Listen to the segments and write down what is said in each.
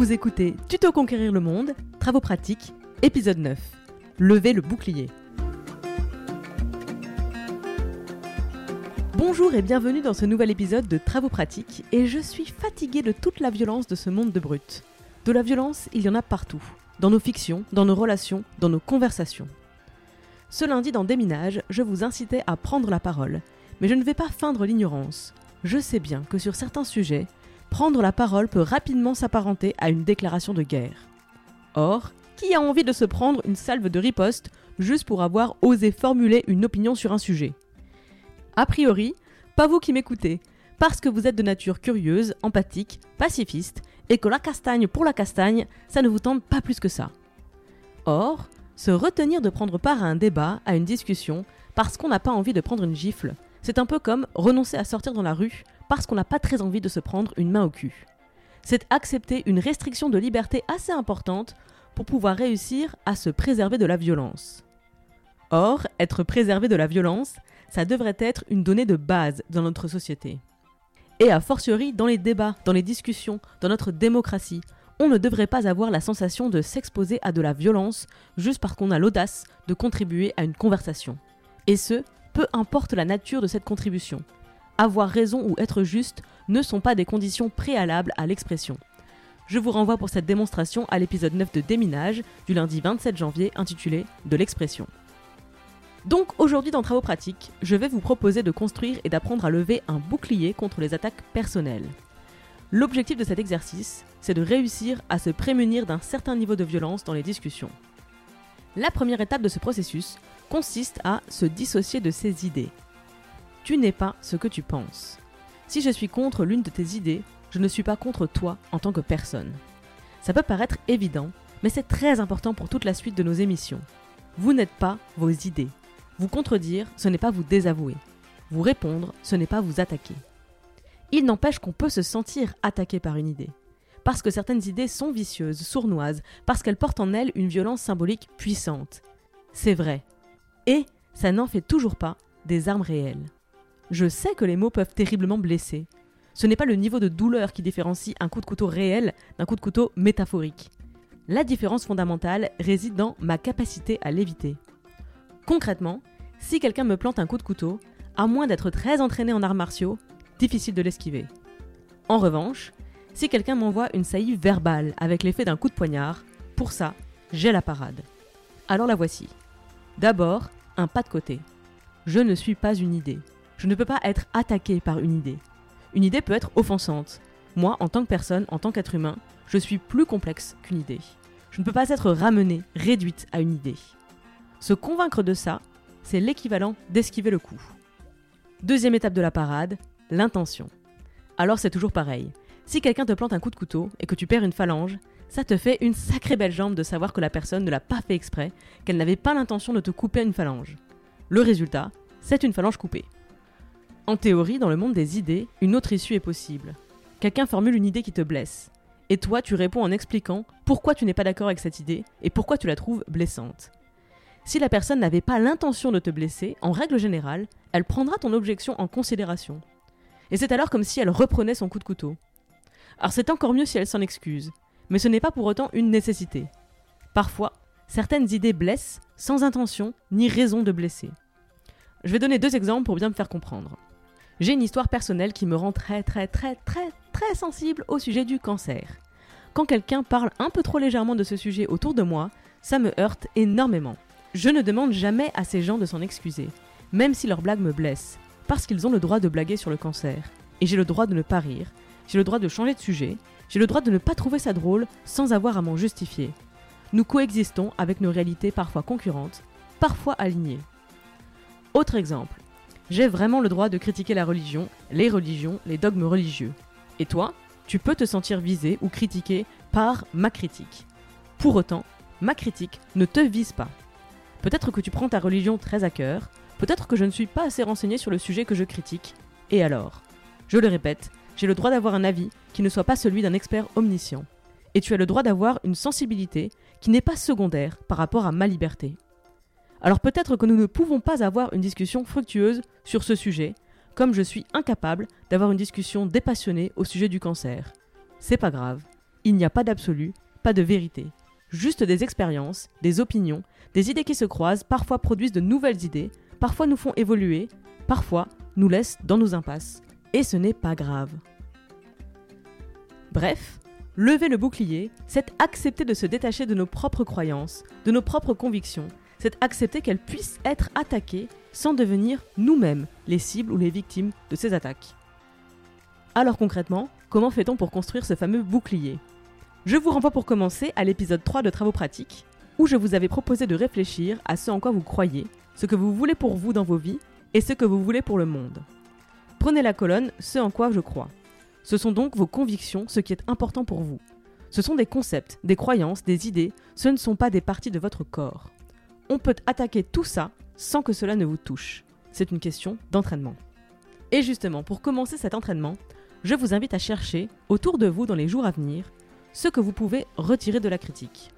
Vous écoutez Tuto Conquérir le Monde, Travaux pratiques, épisode 9. Levez le bouclier. Bonjour et bienvenue dans ce nouvel épisode de Travaux pratiques, et je suis fatiguée de toute la violence de ce monde de brut. De la violence, il y en a partout, dans nos fictions, dans nos relations, dans nos conversations. Ce lundi dans Déminage, je vous incitais à prendre la parole, mais je ne vais pas feindre l'ignorance. Je sais bien que sur certains sujets, prendre la parole peut rapidement s'apparenter à une déclaration de guerre. Or, qui a envie de se prendre une salve de riposte juste pour avoir osé formuler une opinion sur un sujet? A priori, pas vous qui m'écoutez, parce que vous êtes de nature curieuse, empathique, pacifiste, et que la castagne pour la castagne, ça ne vous tente pas plus que ça. Or, se retenir de prendre part à un débat, à une discussion, parce qu'on n'a pas envie de prendre une gifle, c'est un peu comme renoncer à sortir dans la rue parce qu'on n'a pas très envie de se prendre une main au cul. C'est accepter une restriction de liberté assez importante pour pouvoir réussir à se préserver de la violence. Or, être préservé de la violence, ça devrait être une donnée de base dans notre société. Et a fortiori dans les débats, dans les discussions, dans notre démocratie, on ne devrait pas avoir la sensation de s'exposer à de la violence juste parce qu'on a l'audace de contribuer à une conversation. Et ce, peu importe la nature de cette contribution avoir raison ou être juste ne sont pas des conditions préalables à l'expression. Je vous renvoie pour cette démonstration à l'épisode 9 de Déminage du lundi 27 janvier intitulé De l'expression. Donc aujourd'hui dans Travaux pratiques, je vais vous proposer de construire et d'apprendre à lever un bouclier contre les attaques personnelles. L'objectif de cet exercice, c'est de réussir à se prémunir d'un certain niveau de violence dans les discussions. La première étape de ce processus consiste à se dissocier de ses idées, tu n'es pas ce que tu penses. Si je suis contre l'une de tes idées, je ne suis pas contre toi en tant que personne. Ça peut paraître évident, mais c'est très important pour toute la suite de nos émissions. Vous n'êtes pas vos idées. Vous contredire, ce n'est pas vous désavouer. Vous répondre, ce n'est pas vous attaquer. Il n'empêche qu'on peut se sentir attaqué par une idée. Parce que certaines idées sont vicieuses, sournoises, parce qu'elles portent en elles une violence symbolique puissante. C'est vrai. Et ça n'en fait toujours pas des armes réelles. Je sais que les mots peuvent terriblement blesser. Ce n'est pas le niveau de douleur qui différencie un coup de couteau réel d'un coup de couteau métaphorique. La différence fondamentale réside dans ma capacité à l'éviter. Concrètement, si quelqu'un me plante un coup de couteau, à moins d'être très entraîné en arts martiaux, difficile de l'esquiver. En revanche, si quelqu'un m'envoie une saillie verbale avec l'effet d'un coup de poignard, pour ça, j'ai la parade. Alors la voici. D'abord, un pas de côté. Je ne suis pas une idée. Je ne peux pas être attaqué par une idée. Une idée peut être offensante. Moi, en tant que personne, en tant qu'être humain, je suis plus complexe qu'une idée. Je ne peux pas être ramenée, réduite à une idée. Se convaincre de ça, c'est l'équivalent d'esquiver le coup. Deuxième étape de la parade, l'intention. Alors c'est toujours pareil. Si quelqu'un te plante un coup de couteau et que tu perds une phalange, ça te fait une sacrée belle jambe de savoir que la personne ne l'a pas fait exprès, qu'elle n'avait pas l'intention de te couper une phalange. Le résultat, c'est une phalange coupée. En théorie, dans le monde des idées, une autre issue est possible. Quelqu'un formule une idée qui te blesse. Et toi, tu réponds en expliquant pourquoi tu n'es pas d'accord avec cette idée et pourquoi tu la trouves blessante. Si la personne n'avait pas l'intention de te blesser, en règle générale, elle prendra ton objection en considération. Et c'est alors comme si elle reprenait son coup de couteau. Alors c'est encore mieux si elle s'en excuse, mais ce n'est pas pour autant une nécessité. Parfois, certaines idées blessent sans intention ni raison de blesser. Je vais donner deux exemples pour bien me faire comprendre j'ai une histoire personnelle qui me rend très très très très très sensible au sujet du cancer. Quand quelqu'un parle un peu trop légèrement de ce sujet autour de moi, ça me heurte énormément. Je ne demande jamais à ces gens de s'en excuser, même si leur blague me blesse, parce qu'ils ont le droit de blaguer sur le cancer. Et j'ai le droit de ne pas rire, j'ai le droit de changer de sujet, j'ai le droit de ne pas trouver ça drôle sans avoir à m'en justifier. Nous coexistons avec nos réalités parfois concurrentes, parfois alignées. Autre exemple, J'ai vraiment le droit de critiquer la religion, les religions, les dogmes religieux. Et toi, tu peux te sentir visé ou critiqué par ma critique. Pour autant, ma critique ne te vise pas. Peut-être que tu prends ta religion très à cœur, peut-être que je ne suis pas assez renseigné sur le sujet que je critique, et alors Je le répète, j'ai le droit d'avoir un avis qui ne soit pas celui d'un expert omniscient. Et tu as le droit d'avoir une sensibilité qui n'est pas secondaire par rapport à ma liberté. Alors peut-être que nous ne pouvons pas avoir une discussion fructueuse sur ce sujet, comme je suis incapable d'avoir une discussion dépassionnée au sujet du cancer. C'est pas grave, il n'y a pas d'absolu, pas de vérité. Juste des expériences, des opinions, des idées qui se croisent, parfois produisent de nouvelles idées, parfois nous font évoluer, parfois nous laissent dans nos impasses. Et ce n'est pas grave. Bref, lever le bouclier, c'est accepter de se détacher de nos propres croyances, de nos propres convictions, c'est accepter qu'elles puissent être attaquées sans devenir nous-mêmes les cibles ou les victimes de ces attaques. Alors concrètement, comment fait-on pour construire ce fameux bouclier? Je vous renvoie pour commencer à l'épisode 3 de Travaux pratiques, où je vous avais proposé de réfléchir à ce en quoi vous croyez, ce que vous voulez pour vous dans vos vies et ce que vous voulez pour le monde. Prenez la colonne Ce en quoi je crois. Ce sont donc vos convictions, ce qui est important pour vous. Ce sont des concepts, des croyances, des idées, ce ne sont pas des parties de votre corps on peut attaquer tout ça sans que cela ne vous touche. C'est une question d'entraînement. Et justement, pour commencer cet entraînement, je vous invite à chercher autour de vous dans les jours à venir ce que vous pouvez retirer de la critique.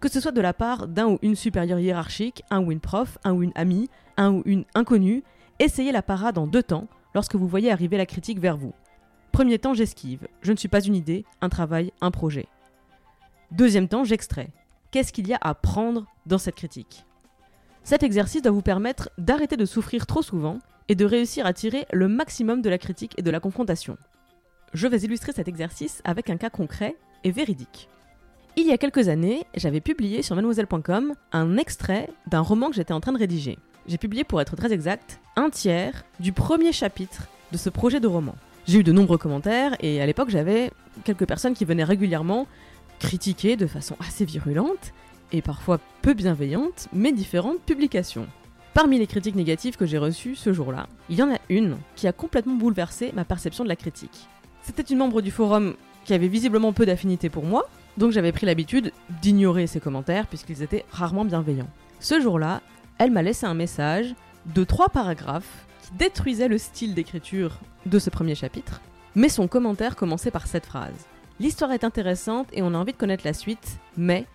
Que ce soit de la part d'un ou une supérieure hiérarchique, un ou une prof, un ou une amie, un ou une inconnue, essayez la parade en deux temps lorsque vous voyez arriver la critique vers vous. Premier temps, j'esquive. Je ne suis pas une idée, un travail, un projet. Deuxième temps, j'extrais qu'est-ce qu'il y a à prendre dans cette critique. Cet exercice doit vous permettre d'arrêter de souffrir trop souvent et de réussir à tirer le maximum de la critique et de la confrontation. Je vais illustrer cet exercice avec un cas concret et véridique. Il y a quelques années, j'avais publié sur mademoiselle.com un extrait d'un roman que j'étais en train de rédiger. J'ai publié, pour être très exact, un tiers du premier chapitre de ce projet de roman. J'ai eu de nombreux commentaires et à l'époque j'avais quelques personnes qui venaient régulièrement critiquer de façon assez virulente et parfois peu bienveillante mes différentes publications. Parmi les critiques négatives que j'ai reçues ce jour-là, il y en a une qui a complètement bouleversé ma perception de la critique. C'était une membre du forum qui avait visiblement peu d'affinité pour moi, donc j'avais pris l'habitude d'ignorer ses commentaires puisqu'ils étaient rarement bienveillants. Ce jour-là, elle m'a laissé un message de trois paragraphes qui détruisaient le style d'écriture de ce premier chapitre, mais son commentaire commençait par cette phrase. L'histoire est intéressante et on a envie de connaître la suite, mais...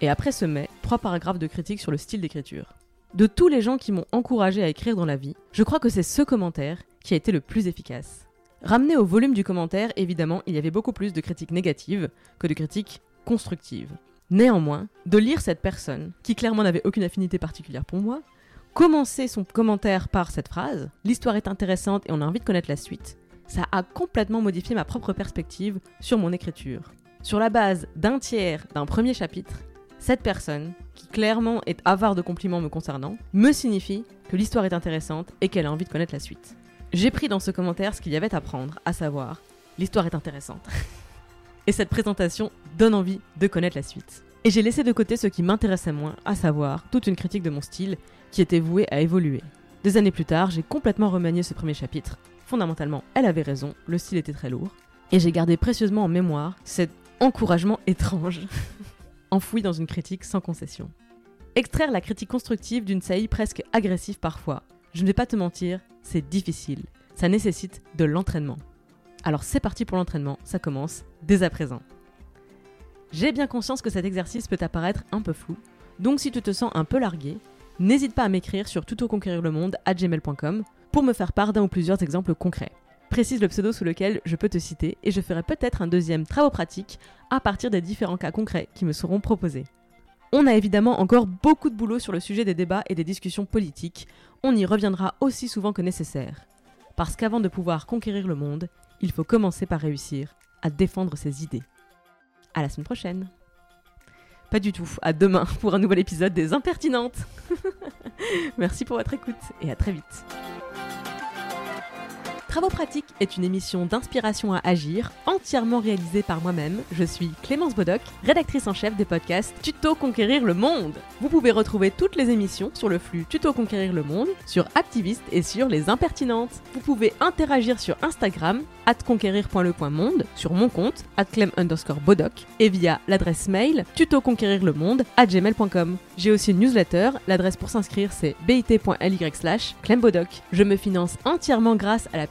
Et après ce mais, trois paragraphes de critique sur le style d'écriture. De tous les gens qui m'ont encouragé à écrire dans la vie, je crois que c'est ce commentaire qui a été le plus efficace. Ramené au volume du commentaire, évidemment, il y avait beaucoup plus de critiques négatives que de critiques constructives. Néanmoins, de lire cette personne, qui clairement n'avait aucune affinité particulière pour moi, commencer son commentaire par cette phrase L'histoire est intéressante et on a envie de connaître la suite, ça a complètement modifié ma propre perspective sur mon écriture. Sur la base d'un tiers d'un premier chapitre, cette personne, qui clairement est avare de compliments me concernant, me signifie que l'histoire est intéressante et qu'elle a envie de connaître la suite. J'ai pris dans ce commentaire ce qu'il y avait à prendre, à savoir, l'histoire est intéressante. et cette présentation donne envie de connaître la suite. Et j'ai laissé de côté ce qui m'intéressait moins, à savoir toute une critique de mon style qui était vouée à évoluer. Des années plus tard, j'ai complètement remanié ce premier chapitre fondamentalement, elle avait raison, le style était très lourd. Et j'ai gardé précieusement en mémoire cet encouragement étrange, enfoui dans une critique sans concession. Extraire la critique constructive d'une saillie presque agressive parfois, je ne vais pas te mentir, c'est difficile. Ça nécessite de l'entraînement. Alors c'est parti pour l'entraînement, ça commence dès à présent. J'ai bien conscience que cet exercice peut apparaître un peu flou, donc si tu te sens un peu largué, n'hésite pas à m'écrire sur gmail.com pour me faire part d'un ou plusieurs exemples concrets. Précise le pseudo sous lequel je peux te citer et je ferai peut-être un deuxième travaux pratique à partir des différents cas concrets qui me seront proposés. On a évidemment encore beaucoup de boulot sur le sujet des débats et des discussions politiques, on y reviendra aussi souvent que nécessaire. Parce qu'avant de pouvoir conquérir le monde, il faut commencer par réussir à défendre ses idées. À la semaine prochaine. Pas du tout, à demain pour un nouvel épisode des Impertinentes. Merci pour votre écoute et à très vite. Travaux pratiques est une émission d'inspiration à agir, entièrement réalisée par moi-même. Je suis Clémence Bodoc, rédactrice en chef des podcasts Tuto Conquérir le Monde. Vous pouvez retrouver toutes les émissions sur le flux Tuto Conquérir le Monde, sur Activiste et sur Les Impertinentes. Vous pouvez interagir sur Instagram, conquérir.le.monde, sur mon compte, clem underscore bodoc, et via l'adresse mail tutoconquérirlemonde at gmail.com. J'ai aussi une newsletter, l'adresse pour s'inscrire c'est bit.ly slash clembodoc. Je me finance entièrement grâce à la